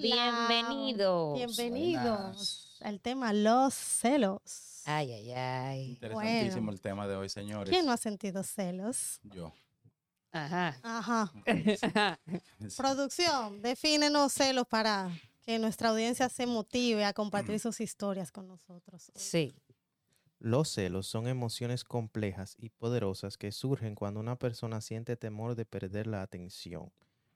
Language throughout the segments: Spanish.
Bienvenidos. Bienvenidos al tema los celos. Ay, ay, ay. Interesantísimo Bueno. el tema de hoy, señores. ¿Quién no ha sentido celos? Yo. Ajá. Ajá. Producción, defínenos celos para que nuestra audiencia se motive a compartir sus historias con nosotros. Sí. Los celos son emociones complejas y poderosas que surgen cuando una persona siente temor de perder la atención,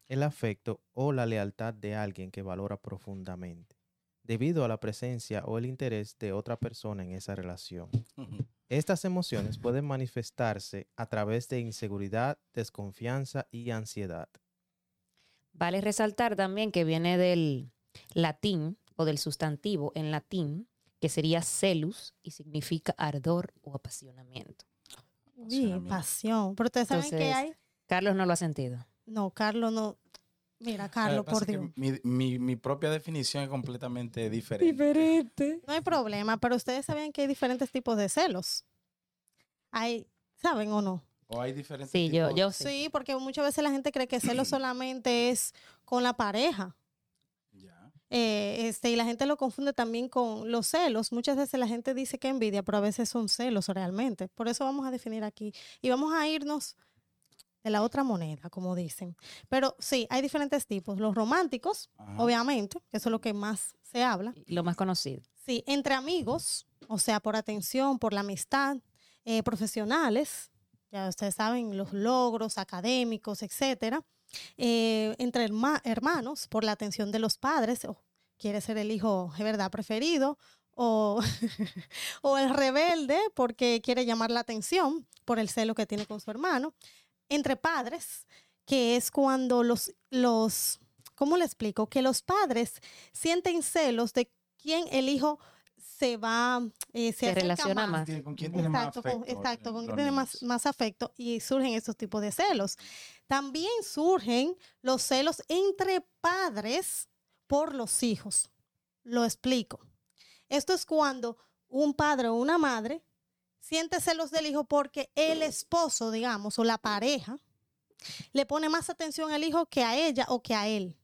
el afecto o la lealtad de alguien que valora profundamente, debido a la presencia o el interés de otra persona en esa relación. Estas emociones pueden manifestarse a través de inseguridad, desconfianza y ansiedad. Vale resaltar también que viene del latín o del sustantivo en latín, que sería celus y significa ardor o apasionamiento. Uy, pasión. Pero ustedes saben que hay. Carlos no lo ha sentido. No, Carlos no. Mira, Carlos, por Dios. Mi, mi- mi propia definición es completamente diferente. Diferente. No hay problema, pero ustedes saben que hay diferentes tipos de celos. Hay, ¿saben o no? O hay diferentes Sí, yo, tipos- yo Sí, sí. porque muchas veces la gente cree que celos solamente es con la pareja. Eh, este, y la gente lo confunde también con los celos. Muchas veces la gente dice que envidia, pero a veces son celos realmente. Por eso vamos a definir aquí. Y vamos a irnos de la otra moneda, como dicen. Pero sí, hay diferentes tipos. Los románticos, Ajá. obviamente, que eso es lo que más se habla. Lo más conocido. Sí, entre amigos, o sea, por atención, por la amistad, eh, profesionales, ya ustedes saben, los logros académicos, etcétera. Eh, entre herma- hermanos, por la atención de los padres, o quiere ser el hijo, de verdad, preferido, o, o el rebelde porque quiere llamar la atención por el celo que tiene con su hermano. Entre padres, que es cuando los, los, ¿cómo le explico? Que los padres sienten celos de quién el hijo se va, eh, se, relaciona más. ¿Quién- ¿Con quién tiene más Exacto, con, afecto? exacto, con quién tiene más, más afecto y surgen estos tipos de celos. También surgen los celos entre padres por los hijos. Lo explico. Esto es cuando un padre o una madre siente celos del hijo porque el esposo, digamos, o la pareja, le pone más atención al hijo que a ella o que a él.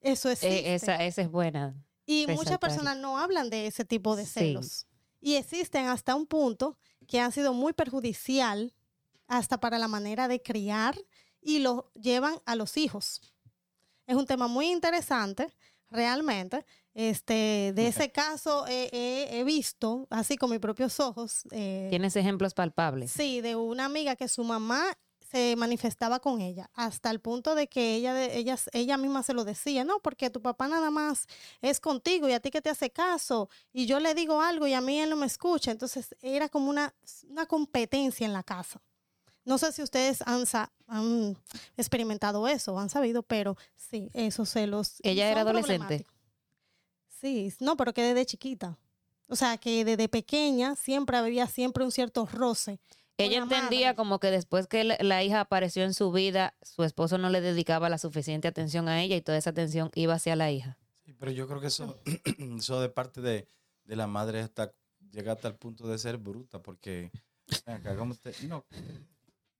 Eso es. Eh, esa, esa es buena. Y muchas resaltar. personas no hablan de ese tipo de Sí. celos. Y existen hasta un punto que han sido muy perjudicial hasta para la manera de criar y lo llevan a los hijos. Es un tema muy interesante, realmente. Este, de ese caso eh, eh, he visto, así con mis propios ojos, eh, Tienes ejemplos palpables. Sí, de una amiga que su mamá se manifestaba con ella, hasta el punto de que ella, de- ella, ella misma se lo decía, no, porque tu papá nada más es contigo y a ti que te hace caso, y yo le digo algo y a mí él no me escucha, entonces era como una, una competencia en la casa. No sé si ustedes han, han experimentado eso, han sabido, pero sí, esos celos. ¿Ella era adolescente? Sí, no, pero que desde chiquita. O sea, que desde pequeña siempre había siempre un cierto roce. Ella la entendía madre. como que después que la, la hija apareció en su vida, su esposo no le dedicaba la suficiente atención a ella y toda esa atención iba hacia la hija. Sí, pero yo creo que eso, eso de parte de, de la madre hasta llega hasta el punto de ser bruta, porque ven acá, ¿cómo te- no,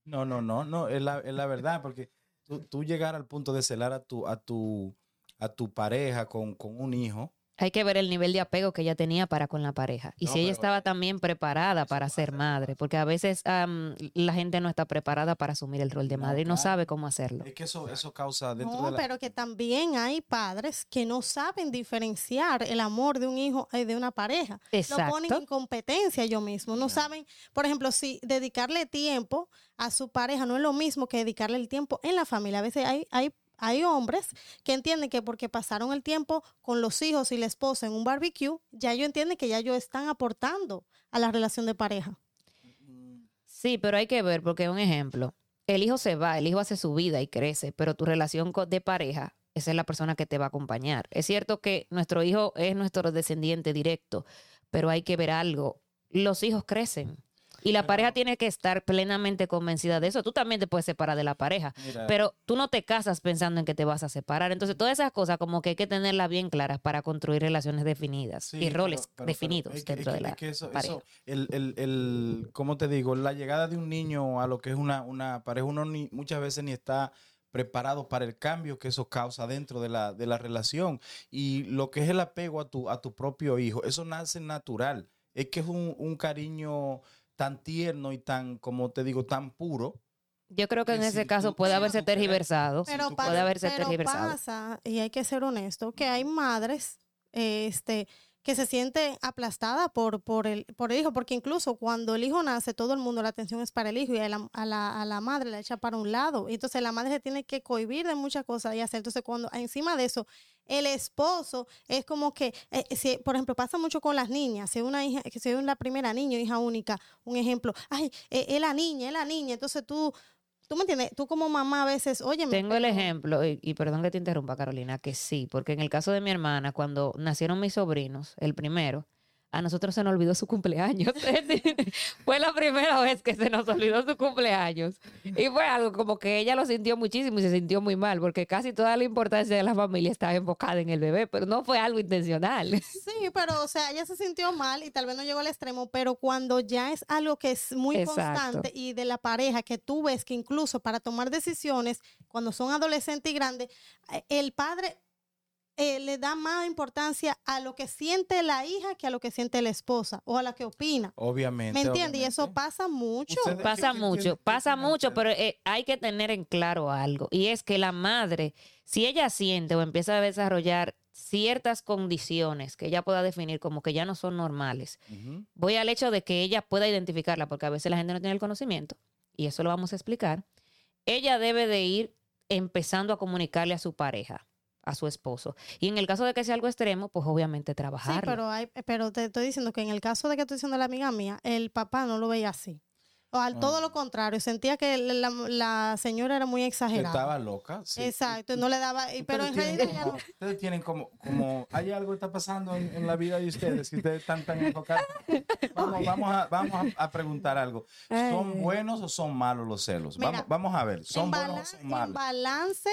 no, no, no, no, es la, es la verdad, porque tú, tú llegar al punto de celar a tu, a tu, a tu pareja con, con un hijo, Hay que ver el nivel de apego que ella tenía para con la pareja. Y No, si ella pero estaba también preparada para ser madre, porque a veces am, la gente no está preparada para asumir el rol de madre y no sabe cómo hacerlo. es que eso, eso causa dentro No, de la... pero que también hay padres que no saben diferenciar el amor de un hijo y de una pareja. Lo ponen en Exacto. competencia ellos mismos. No saben, por ejemplo, si dedicarle tiempo a su pareja no es lo mismo que dedicarle el tiempo en la familia. A veces hay, hay, hay hombres que entienden que porque pasaron el tiempo con los hijos y la esposa en un barbecue, ya ellos entienden que ya ellos están aportando a la relación de pareja. Sí, pero hay que ver, porque un ejemplo, el hijo se va, el hijo hace su vida y crece, pero tu relación de pareja, esa es la persona que te va a acompañar. Es cierto que nuestro hijo es nuestro descendiente directo, pero hay que ver algo. Los hijos crecen. Y la pareja tiene que estar plenamente convencida de eso. Tú también te puedes separar de la pareja, Mira, pero tú no te casas pensando en que te vas a separar. Entonces, todas esas cosas como que hay que tenerlas bien claras para construir relaciones definidas Sí, y roles pero- pero definidos dentro es de que- la es que eso- pareja. eso, el, el, el, ¿cómo te digo? La llegada de un niño a lo que es una, una pareja, uno ni, muchas veces ni está preparado para el cambio que eso causa dentro de la, de la relación. Y lo que es el apego a tu, a tu propio hijo, eso nace natural. Es que es un, un cariño tan tierno y tan, como te digo, tan puro. Yo creo que que en si ese caso puede haberse tergiversado. Pero, puede haberse pero tergiversado. pasa, y hay que ser honesto, que hay madres este, que se sienten aplastadas por, por, el, por el hijo, porque incluso cuando el hijo nace, todo el mundo la atención es para el hijo y a la, a la, madre la echa para un lado. Y entonces la madre se tiene que cohibir de muchas cosas y hacer. Entonces, cuando encima de eso, el esposo es como que, eh, si, por ejemplo, pasa mucho con las niñas, si una hija, si es la primera niña hija única, un ejemplo, ay, eh, es la niña, es la niña, entonces tú, tú me entiendes, tú como mamá a veces, oye, Tengo el ejemplo, y, y perdón que te interrumpa, Carolina, que sí, porque en el caso de mi hermana, cuando nacieron mis sobrinos, el primero, a nosotros se nos olvidó su cumpleaños. fue la primera vez que se nos olvidó su cumpleaños. Y fue algo como que ella lo sintió muchísimo y se sintió muy mal, porque casi toda la importancia de la familia estaba enfocada en el bebé, pero no fue algo intencional. Sí, pero o sea, ella se sintió mal y tal vez no llegó al extremo, pero cuando ya es algo que es muy Exacto. constante y de la pareja, que tú ves que incluso para tomar decisiones, cuando son adolescentes y grandes, eh, el padre eh, le da más importancia a lo que siente la hija que a lo que siente la esposa o a la que opina. Obviamente. ¿Me entiendes? Y eso pasa mucho. Ustedes- Pasa ¿qué- qué- mucho, qué pasa mucho, pero eh, hay que tener en claro algo. Y es que la madre, si ella siente o empieza a desarrollar ciertas condiciones que ella pueda definir como que ya no son normales, voy al hecho de que ella pueda identificarla, porque a veces la gente no tiene el conocimiento, y eso lo vamos a explicar. Ella debe de ir empezando a comunicarle a su pareja, a su esposo. Y en el caso de que sea algo extremo, pues obviamente Sí, trabajar. pero, hay, pero te estoy diciendo que en el caso de que estoy diciendo la amiga mía, el papá no lo veía así. O al Ah. todo lo contrario, sentía que la, la señora era muy exagerada. estaba loca. sí. Exacto, no le daba, y- pero en Ustedes tienen realidad ya como- no. Ustedes tienen como, como, hay algo que está pasando en, en la vida de ustedes, que ustedes están tan enfocados. Vamos, vamos, a, vamos a, a preguntar algo. ¿Son Ay. buenos o son malos los celos? Mira, vamos, vamos a ver, ¿son en, buenos o son en malos? balance,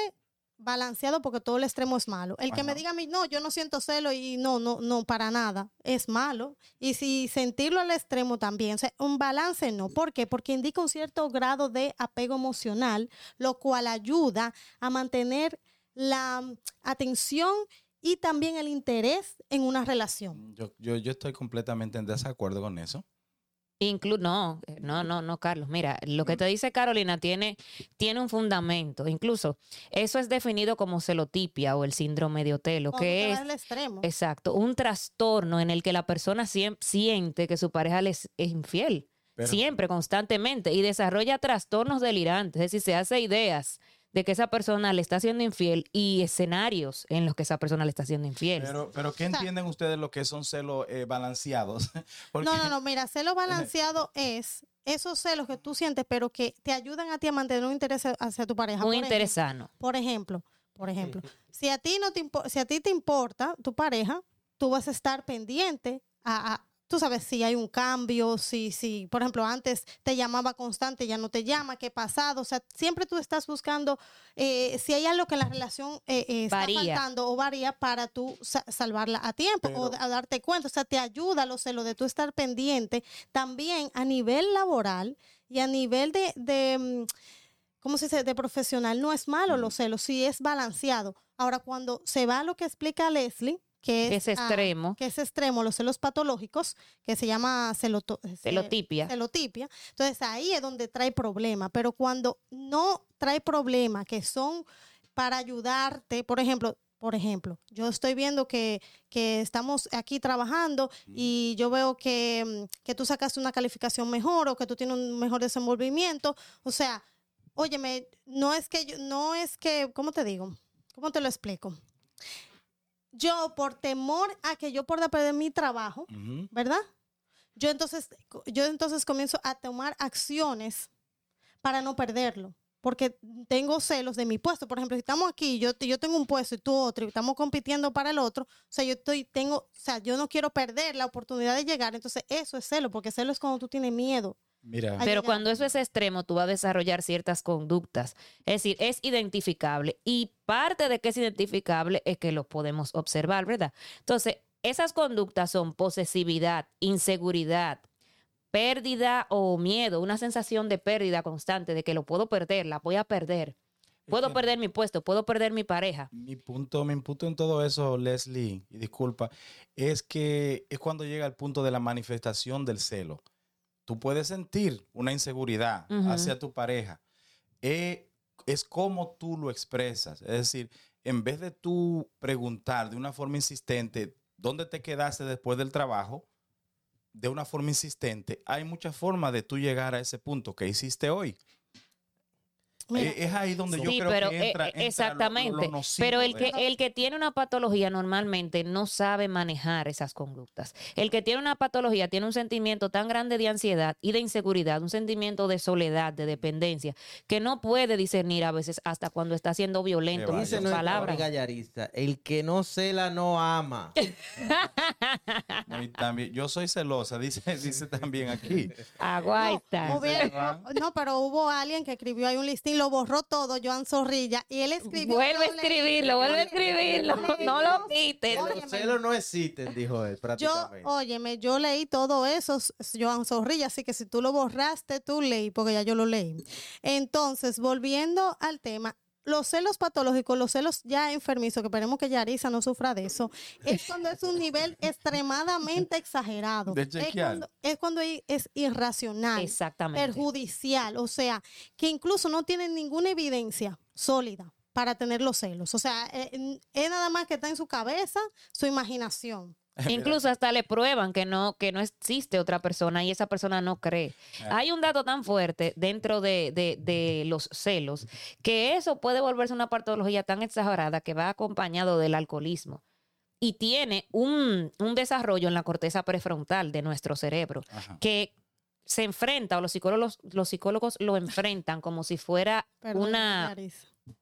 balanceado, porque todo el extremo es malo. El que me diga a mí, no, yo no siento celo y no, no, no, para nada, es malo. Y si sentirlo al extremo también, o sea, un balance no. ¿Por qué? Porque indica un cierto grado de apego emocional, lo cual ayuda a mantener la mm, atención y también el interés en una relación. Yo, yo, yo estoy completamente en desacuerdo con eso. Inclu no, eh, no, no, no, Carlos. Mira, lo que te dice Carolina tiene, tiene un fundamento. Incluso eso es definido como celotipia o el síndrome de Otelo, Cuando que es al extremo. exacto un trastorno en el que la persona siente que su pareja les es infiel. Pero- siempre, constantemente, y desarrolla trastornos delirantes, es decir, se hace ideas de que esa persona le está siendo infiel y escenarios en los que esa persona le está siendo infiel. Pero, pero ¿qué O sea- entienden ustedes lo que son celos eh, balanceados? Porque- No, no, no, mira, celo balanceado es esos celos que tú sientes, pero que te ayudan a ti a mantener un interés hacia tu pareja. un interés sano. Por ejemplo, por ejemplo, si a ti no te si a ti te importa tu pareja, tú vas a estar pendiente a, a- tú sabes si hay un cambio, si si por ejemplo antes te llamaba constante, ya no te llama, qué pasado, o sea, siempre tú estás buscando eh, si hay algo que la relación eh, eh, está Varía. faltando o varía para tú sa- salvarla a tiempo o a darte cuenta, o sea, te ayuda los celos de tú estar pendiente también a nivel laboral y a nivel de, de mm, ¿cómo se dice? De profesional. No es malo los celos, sí es balanceado. Ahora, cuando se va a lo que explica Leslie, que es, ah, extremo, que es extremo, los celos patológicos, que se llama celoto- ce- celotipia. celotipia. Entonces ahí es donde trae problema. Pero cuando no trae problema, que son para ayudarte, por ejemplo, por ejemplo, yo estoy viendo que, que estamos aquí trabajando y yo veo que, mm, que tú sacaste una calificación mejor o que tú tienes un mejor desenvolvimiento. O sea, óyeme, no es que yo, no es que, ¿cómo te digo? ¿Cómo te lo explico? Yo, por temor a que yo pueda perder mi trabajo. ¿verdad? Yo entonces, yo entonces comienzo a tomar acciones para no perderlo. Porque tengo celos de mi puesto. Por ejemplo, si estamos aquí, yo, yo tengo un puesto y tú otro, y estamos compitiendo para el otro. O sea, yo estoy, tengo, o sea, yo no quiero perder la oportunidad de llegar. Entonces, eso es celo, porque celo es cuando tú tienes miedo Mira, Pero cuando eso es extremo, tú vas a desarrollar ciertas conductas. Es decir, es identificable. Y parte de que es identificable es que lo podemos observar, ¿verdad? Entonces, esas conductas son posesividad, inseguridad, pérdida o miedo, una sensación de pérdida constante, de que lo puedo perder, la voy a perder. Puedo que- perder mi puesto, puedo perder mi pareja. mi punto, mi punto en todo eso, Leslie, y disculpa, es que es cuando llega el punto de la manifestación del celo. Tú puedes sentir una inseguridad hacia tu pareja. Eh, es como tú lo expresas. Es decir, en vez de tú preguntar de una forma insistente dónde te quedaste después del trabajo, de una forma insistente, hay muchas formas de tú llegar a ese punto que hiciste hoy. Mira, Eh, es ahí donde yo Sí, creo pero que eh, entra, entra lo- lo exactamente. nocivo pero el que, el que tiene una patología normalmente no sabe manejar esas conductas. El que tiene una patología tiene un sentimiento tan grande de ansiedad y de inseguridad, un sentimiento de soledad, de dependencia, que no puede discernir a veces hasta cuando está siendo violento con sus palabras. amiga Yarista, el que no cela no ama. No, y también, yo soy celosa, dice, dice también aquí. Aguaita. Hubiera- no, pero hubo alguien que escribió ahí un listín, lo borró todo, Joan Zorrilla, y él escribió. Vuelve a yo escribirlo, vuelve a escribirlo. No lo quites. Los celos no existen, dijo él, Yo, prácticamente. óyeme, yo leí todo eso, Joan Zorrilla, así que si tú lo borraste, tú leí, porque ya yo lo leí. Entonces, volviendo al tema, los celos patológicos, los celos ya enfermizos, que esperemos que Yarisa no sufra de eso, es cuando es un nivel extremadamente exagerado. De es, cuando, es cuando es irracional, Exactamente. perjudicial, o sea, que incluso no tiene ninguna evidencia sólida para tener los celos. O sea, eh, es nada más que está en su cabeza, su imaginación. Incluso hasta le prueban que no, que no existe otra persona y esa persona no cree. Hay un dato tan fuerte dentro de, de- de los celos que eso puede volverse una patología tan exagerada que va acompañado del alcoholismo y tiene un, un desarrollo en la corteza prefrontal de nuestro cerebro Ajá. que se enfrenta o los psicólogos, los psicólogos lo enfrentan como si fuera Perdón, una,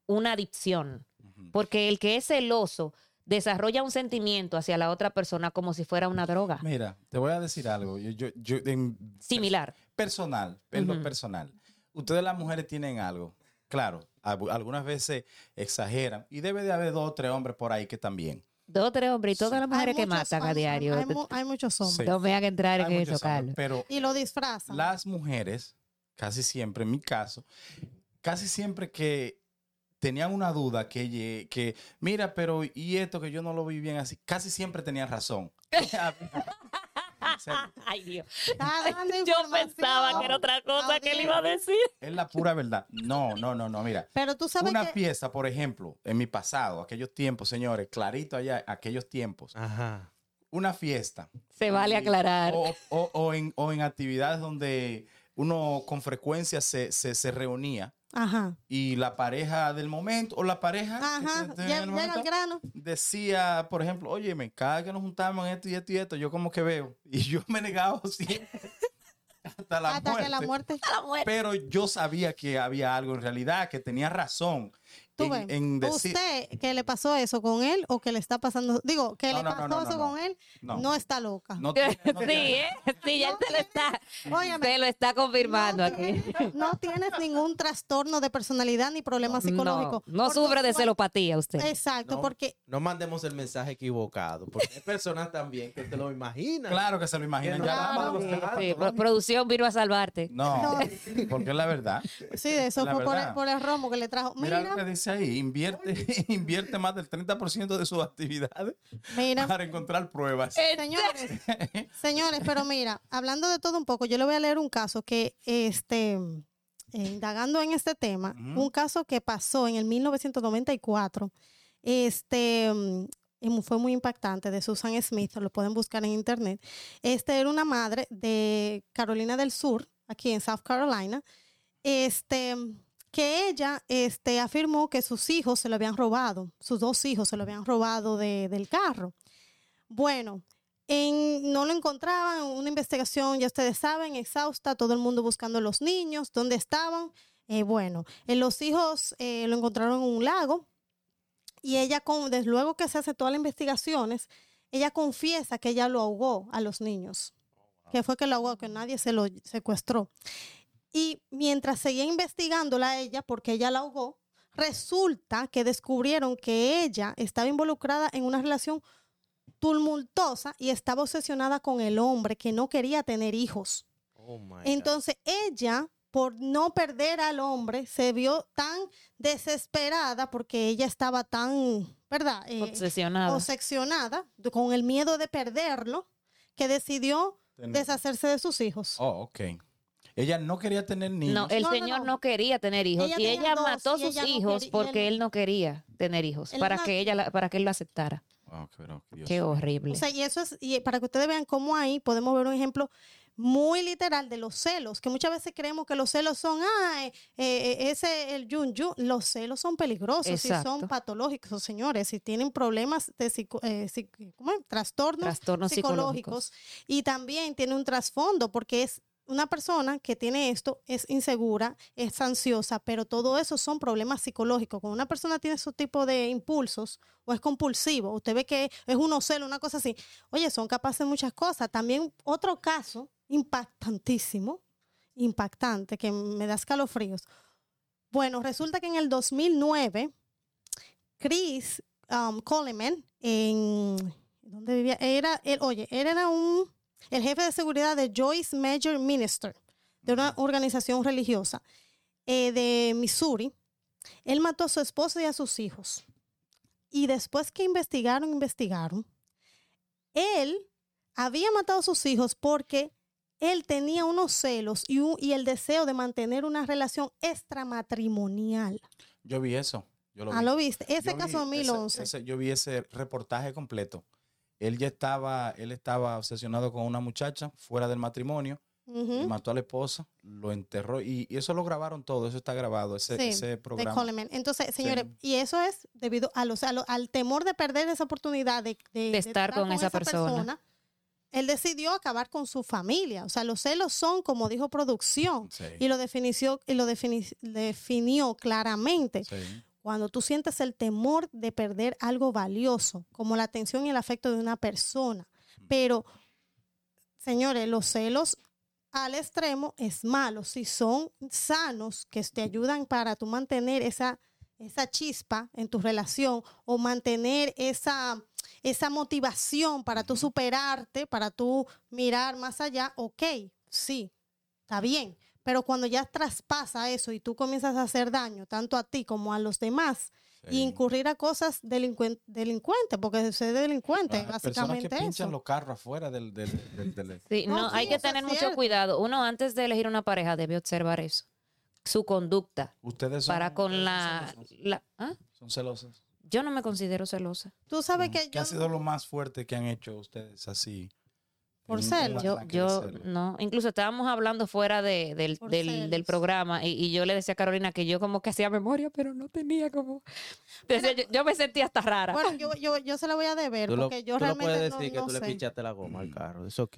una adicción. Porque el que es celoso desarrolla un sentimiento hacia la otra persona como si fuera una droga. Mira, te voy a decir algo. Yo, yo, yo- en Similar. personal, en lo personal. Ustedes las mujeres tienen algo. Claro, algu- algunas veces exageran. Y debe de haber dos o tres hombres por ahí que también. Dos o tres hombres y todas Sí. las mujeres Hay que muchos- matan a hay- diario. Hay, hay muchos hombres. Sí. No me hagan entrar en Hay eso, muchos hombres, Carlos. Pero Y lo disfrazan. las mujeres, casi siempre, en mi caso, casi siempre que tenían una duda que, que mira, pero y esto que yo no lo vi bien así, casi siempre tenían razón. Ay, Dios. Yo pensaba que era otra cosa que él iba a decir. es la pura verdad. No, no, no, no, mira. Pero tú sabes Una que fiesta, por ejemplo, en mi pasado, aquellos tiempos, señores, clarito allá, aquellos tiempos, Ajá. una fiesta. Se vale Y- aclarar. O, o- o en, o en actividades donde uno con frecuencia se, se, se reunía Ajá. y la pareja del momento o la pareja que el grano. decía, por ejemplo, oye, cada que nos juntamos en esto y esto y esto, yo como que veo. Y yo me negaba siempre hasta la hasta muerte. que la muerte. Pero yo sabía que había algo en realidad, que tenía razón Tú en, decir... Usted que le pasó eso con él o que le está pasando, digo, que No, le no, no, pasó no, eso con él, No. no, está loca. No tiene- no Sí, ¿eh? Sí, ya No te lo está, Óyeme, te lo está confirmando no, aquí. tienes, no tienes ningún trastorno de personalidad ni problema psicológico. No, sufre de celopatía usted. Exacto, No. porque No mandemos el mensaje equivocado, porque hay personas también que se lo imaginan. Claro que se lo imaginan. Ya pro- producción vino a salvarte. No, No. porque es la verdad. sí, eso La fue por el, por el romo que le trajo. Mira, Mira, lo que dice ahí, invierte, invierte más del 30% de sus actividades mira. para encontrar pruebas. Señores, señores, pero mira, hablando de todo un poco, yo le voy a leer un caso que, este, eh, indagando en este tema, un caso que pasó en el 1994, este, mm, y mu- fue muy impactante, de Susan Smith, lo pueden buscar en internet. Este era una madre de Carolina del Sur, aquí en South Carolina, este, que ella este, afirmó que sus hijos se lo habían robado, sus dos hijos se lo habían robado de- del carro. Bueno, en- no lo encontraban, una investigación, ya ustedes saben, exhausta, todo el mundo buscando a los niños, dónde estaban. Eh, bueno, eh, los hijos eh, lo encontraron en un lago y ella, con, desde luego que se hace todas las investigaciones, ella confiesa que ella lo ahogó a los niños. que fue que lo ahogó, que nadie se lo secuestró. Y mientras seguía investigándola a ella, porque ella la ahogó, resulta que descubrieron que ella estaba involucrada en una relación tumultuosa y estaba obsesionada con el hombre que no quería tener hijos. Oh my God. Entonces ella, por no perder al hombre, se vio tan desesperada porque ella estaba tan, ¿verdad? Eh, Obsesionada. obsesionada con el miedo de perderlo, que decidió Ten- deshacerse de sus hijos. Oh, ok. Ella no quería tener niños. No, el No, no, señor no. no, quería tener hijos Ella y ella dos, mató y sus ella no hijos y porque él- él no quería tener hijos, Él para una- que ella la- para que él lo aceptara. Oh, pero, Dios Qué mío. horrible. O sea, y eso es, y para que ustedes vean cómo ahí podemos ver un ejemplo muy literal de los celos, que muchas veces creemos que los celos son, ah, eh, eh, ese, el yun yun. Los celos son peligrosos y Exacto. son patológicos, señores, si tienen problemas de psico- eh, psic- ¿cómo es? trastornos Trastornos psicológicos. psicológicos y también tiene un trasfondo porque es una persona que tiene esto es insegura, es ansiosa, pero todo eso son problemas psicológicos. Cuando una persona tiene ese tipo de impulsos o es compulsivo, usted ve que es un ocelo, una cosa así, oye, son capaces de muchas cosas. También otro caso impactantísimo, impactante, que me da escalofríos. Bueno, resulta que en el 2009, Chris um, Coleman, en ¿dónde vivía? Era, él, oye, él era un, el jefe de seguridad de Joyce Major Minister, de una organización religiosa eh, de Missouri. Él mató a su esposa y a sus hijos. Y después que investigaron, investigaron, él había matado a sus hijos porque él tenía unos celos y, un- y el deseo de mantener una relación extramatrimonial. Yo vi eso. Yo lo Ah, vi. lo viste. Ese Yo caso vi ese- 2011. ese- yo vi ese reportaje completo. Él ya estaba, él estaba obsesionado con una muchacha fuera del matrimonio, y mató a la esposa, lo enterró y, y eso lo grabaron todo, eso está grabado, ese, Sí, programa. Coleman. Entonces, señores, y eso es debido a los, a lo- al temor de perder esa oportunidad de, de- estar con esa persona. Él decidió acabar con su familia. O sea, los celos son, como dijo producción, Sí, y lo definió, y lo defini- definió claramente. Cuando tú sientes el temor de perder algo valioso, como la atención y el afecto de una persona. Pero, señores, los celos al extremo es malo. Si son sanos, que te ayudan para tú mantener esa, esa chispa en tu relación o mantener esa, esa motivación para tú superarte, para tú mirar más allá, ok, sí, está bien. Pero cuando ya traspasa eso y tú comienzas a hacer daño tanto a ti como a los demás y sí. incurrir a cosas delincuentes, delincuente, porque soy delincuente, Ah, Personas básicamente que pinchan eso. los carros afuera del... del, del- del- Sí, No, no, hay que tener mucho cierto. cuidado. Uno antes de elegir una pareja debe observar eso, su conducta Ustedes son, para con la, son la- ¿ah? Son celosos. Yo no me considero celosa. Tú sabes Mm. que ¿Qué ha sido lo más fuerte que han hecho ustedes así? Por celos. Yo, yo no, incluso estábamos hablando fuera de- del, del, del programa y, y yo le decía a Carolina que yo como que hacía memoria, pero no tenía como... Decía, yo, yo me sentía hasta rara. bueno, yo, yo, yo se la voy a deber Tú lo, porque yo tú lo realmente puedes no, decir que no tú le sé. pinchaste la goma al carro. Es ok.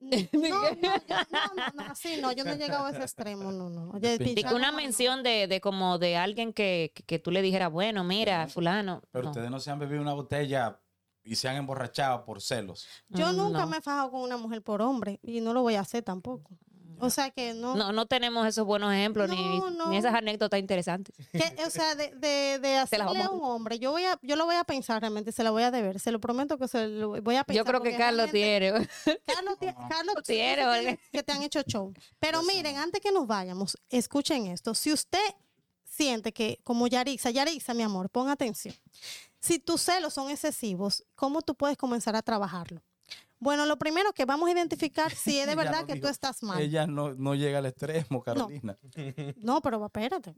No, no, yo- no, no, no, así no, yo no he llegado a ese extremo, no, no. Oye, una mención de, de como de alguien que, que, que tú le dijeras, bueno, mira, fulano. Pero no. ustedes no se han bebido una botella y se han emborrachado por celos. Yo Mm, nunca no. me he fajado con una mujer por hombre y no lo voy a hacer tampoco. O sea que no, No, no tenemos esos buenos ejemplos ni, No, ni esas anécdotas interesantes. que, o sea, de, de, hacerle a un hombre, yo voy a, yo lo voy a pensar realmente, se la voy a deber, se lo prometo que se lo voy a pensar. Yo creo que Carlos tiene. Carlos, Tiene, que te han hecho show. Pero miren, antes que nos vayamos, escuchen esto. Si usted siente que, como Yarixa, Yarixa, mi amor, pon atención. Si tus celos son excesivos, ¿cómo tú puedes comenzar a trabajarlo? Bueno, lo primero que vamos a identificar si es de verdad que tú estás mal. Ella no, no llega al extremo, Carolina. No, pero espérate.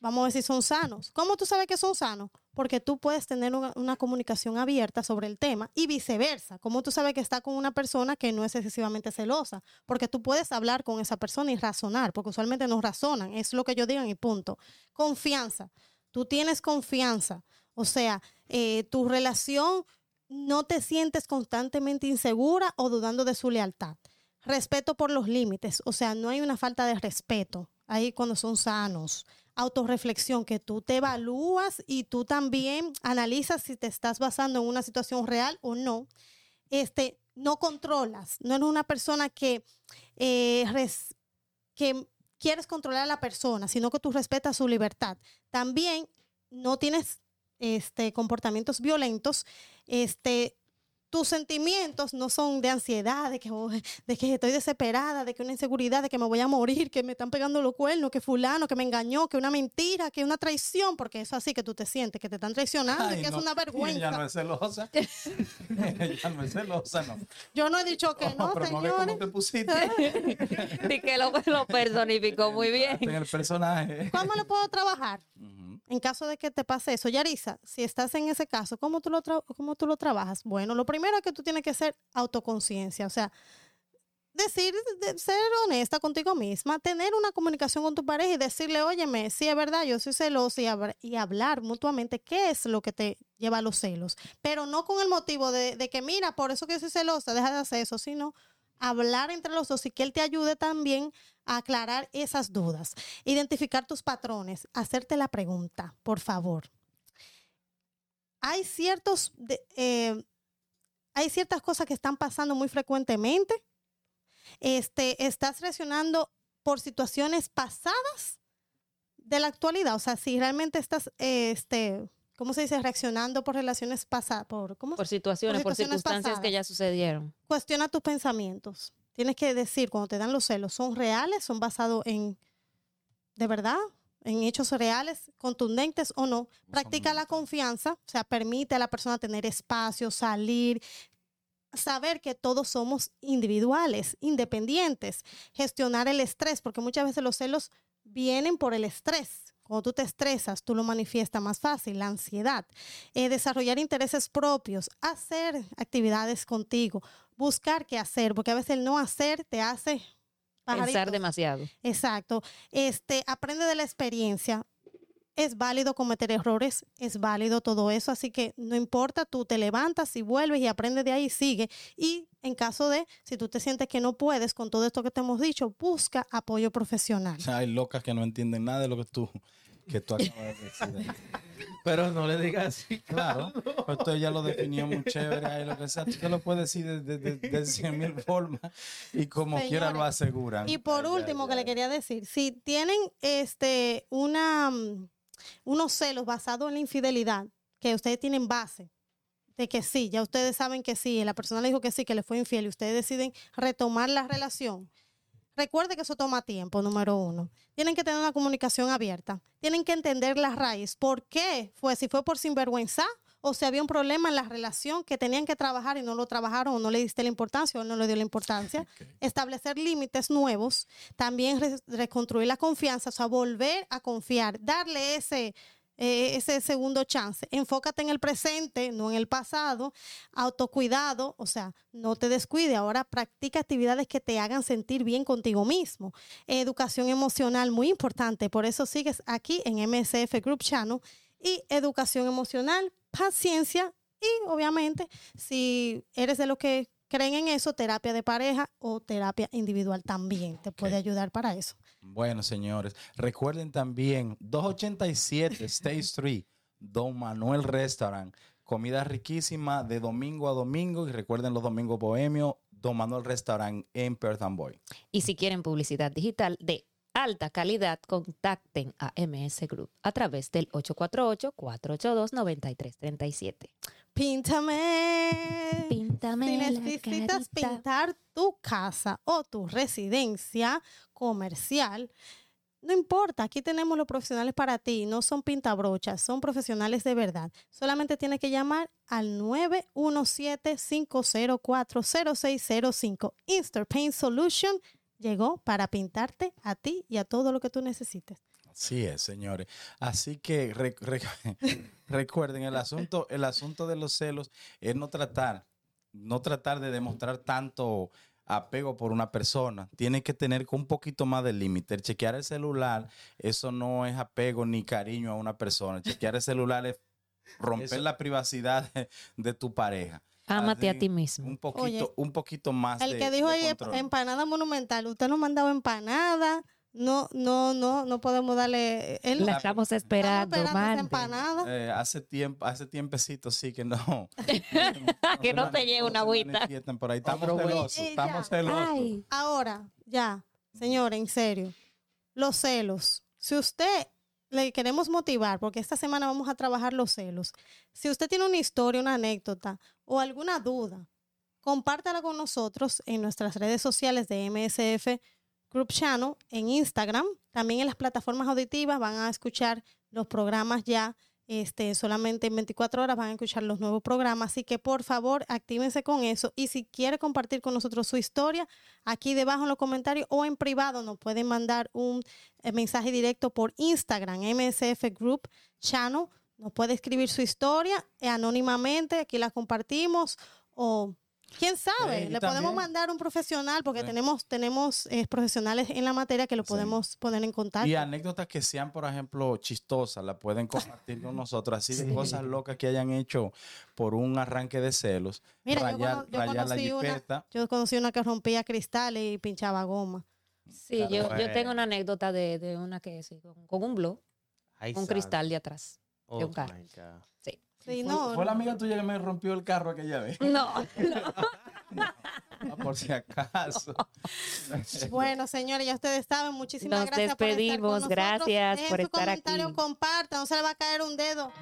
Vamos a ver si son sanos. ¿Cómo tú sabes que son sanos? Porque tú puedes tener una, una comunicación abierta sobre el tema y viceversa. ¿Cómo tú sabes que está con una persona que no es excesivamente celosa? Porque tú puedes hablar con esa persona y razonar, porque usualmente no razonan. Es lo que yo digan y punto. Confianza. Tú tienes confianza. O sea, eh, tu relación no te sientes constantemente insegura o dudando de su lealtad. Respeto por los límites, o sea, no hay una falta de respeto ahí cuando son sanos. Autorreflexión, que tú te evalúas y tú también analizas si te estás basando en una situación real o no. Este, no controlas, no eres una persona que, eh, res- que quieres controlar a la persona, sino que tú respetas su libertad. También no tienes este, comportamientos violentos, este, tus sentimientos no son de ansiedad, de que, oh, de que estoy desesperada, de que una inseguridad, de que me voy a morir, que me están pegando los cuernos, que fulano, que me engañó, que una mentira, que una traición, porque eso así que tú te sientes, que te están traicionando Ay, que no. es una vergüenza. Ella no es celosa. Ella no es celosa, no. Yo no he dicho que no, pero no ve cómo señores. te pusiste. Y que lo, lo personificó muy bien. En el personaje. ¿Cómo lo puedo trabajar? Ujú. En caso de que te pase eso, Yarisa, si estás en ese caso, ¿cómo tú lo, cómo tú lo trabajas? Bueno, lo primero es que tú tienes que ser autoconciencia, o sea, decir, de- ser honesta contigo misma, tener una comunicación con tu pareja y decirle, óyeme, sí es verdad, yo soy celosa y, hablar mutuamente qué es lo que te lleva a los celos, pero no con el motivo de, de que, mira, por eso que yo soy celosa, deja de hacer eso, sino hablar entre los dos y que él te ayude también aclarar esas dudas, identificar tus patrones, hacerte la pregunta, por favor. Hay ciertos, de- eh, hay ciertas cosas que están pasando muy frecuentemente. Este, estás reaccionando por situaciones pasadas de la actualidad, o sea, si realmente estás, eh, este, ¿cómo se dice? Reaccionando por relaciones pasadas, por, ¿cómo Por situaciones, por, situaciones circunstancias que ya sucedieron. cuestiona tus pensamientos. Tienes que decir cuando te dan los celos, ¿son reales? ¿Son basados en, de verdad? ¿En hechos reales, contundentes o no? Practica la confianza, o sea, permite a la persona tener espacio, salir, saber que todos somos individuales, independientes, gestionar el estrés, porque muchas veces los celos vienen por el estrés. Cuando tú te estresas, tú lo manifiestas más fácil, la ansiedad. Eh, desarrollar intereses propios, hacer actividades contigo, buscar qué hacer, porque a veces el no hacer te hace Pensar pajaritos. demasiado. Exacto. Este, aprende de la experiencia. Es válido cometer errores, es válido todo eso, así que no importa, tú te levantas y vuelves y aprendes de ahí y sigue. Y en caso de, si tú te sientes que no puedes con todo esto que te hemos dicho, busca apoyo profesional. Hay locas que no entienden nada de lo que tú, que tú acabas de decir. Pero no le digas así. Claro, esto ella lo definió muy chévere, ahí lo que sea, tú te lo puedes decir de, de, de, de cien mil formas y como quiera lo aseguran. Y por Ay, último, ay, que le quería decir, si tienen este una mm, unos celos basados en la infidelidad, que ustedes tienen base de que sí, ya ustedes saben que sí, la persona le dijo que sí, que le fue infiel y ustedes deciden retomar la relación. Recuerde que eso toma tiempo, número uno. Tienen que tener una comunicación abierta. Tienen que entender la raíz. ¿Por qué fue? Si fue por sinvergüenza o si había un problema en la relación que tenían que trabajar y no lo trabajaron o no le diste la importancia o no le dio la importancia. Establecer límites nuevos. También re- reconstruir la confianza, o sea, volver a confiar, darle ese, eh, ese segundo chance. Enfócate en el presente, no en el pasado. Autocuidado, o sea, no te descuide. Ahora practica actividades que te hagan sentir bien contigo mismo. Educación emocional, muy importante. Por eso sigues aquí en MSF Group Channel. Y educación emocional, paciencia y obviamente si eres de los que creen en eso, terapia de pareja o terapia individual también te puede ayudar para eso. Bueno, señores, recuerden también 287 State Street, Don Manuel Restaurant. Comida riquísima de domingo a domingo y recuerden los domingos bohemios, Don Manuel Restaurant en Perth and Boy. Y si quieren publicidad digital de alta calidad, contacten a MS Group a través del 848-482-9337. Píntame. Píntame si necesitas pintar tu casa o tu residencia comercial, no importa, aquí tenemos los profesionales para ti, no son pintabrochas, son profesionales de verdad. Solamente tienes que llamar al 917-504-0605. Insta Paint Solution llegó para pintarte a ti y a todo lo que tú necesites. Así es, señores. Así que re- re- recuerden, el asunto, el asunto de los celos es no tratar, no tratar de demostrar tanto apego por una persona. Tiene que tener un poquito más de límite. El chequear el celular, eso no es apego ni cariño a una persona. Chequear el celular es romper Eso- la privacidad de, de tu pareja. Ámate a ti mismo. Un poquito, Oye, un poquito más El de- que dijo ahí empanada monumental, usted nos mandaba empanada, no, no, no, no podemos darle. Él, La estamos estamos esperando, esperando empanada. Eh, hace tiempo, hace tiempecito sí que no. Que no te llegue una agüita. por ahí. Estamos Otro celosos, Eh, estamos celosos. Ay, Ahora, ya, señores, en serio, los celos. Si usted le queremos motivar, porque esta semana vamos a trabajar los celos. Si usted tiene una historia, una anécdota o alguna duda, compártala con nosotros en nuestras redes sociales de MSF Group Channel, en Instagram, también en las plataformas auditivas van a escuchar los programas ya. Este, solamente en 24 horas van a escuchar los nuevos programas, así que por favor actívense con eso y si quiere compartir con nosotros su historia, aquí debajo en los comentarios o en privado nos pueden mandar un eh, mensaje directo por Instagram, MSF Group Channel. Nos puede escribir su historia eh, anónimamente, aquí la compartimos o quién sabe, Sí, le podemos también- mandar un profesional porque Sí. tenemos tenemos eh, profesionales en la materia que lo Sí. podemos poner en contacto. Y anécdotas que sean, por ejemplo, chistosas, las pueden compartir con nosotros, así de cosas locas que hayan hecho por un arranque de celos. Mira, yo rayar, cono- yo rayar la conocí una- jipeta. Yo conocí una que rompía cristales y pinchaba goma. sí, yo, yo tengo una anécdota de, de una que sí, con, con un blog, Ay, un cristal de atrás. Oh de un carro. my God. Sí. Sí, Fue- no, Fue la amiga tuya que me rompió el carro aquella vez. No, Ah, por si acaso. Bueno, señores, ya ustedes saben, muchísimas Nos gracias por estar con despedimos, nosotros. gracias Dejen por su estar comentario, aquí. compartan, no se le va a caer un dedo.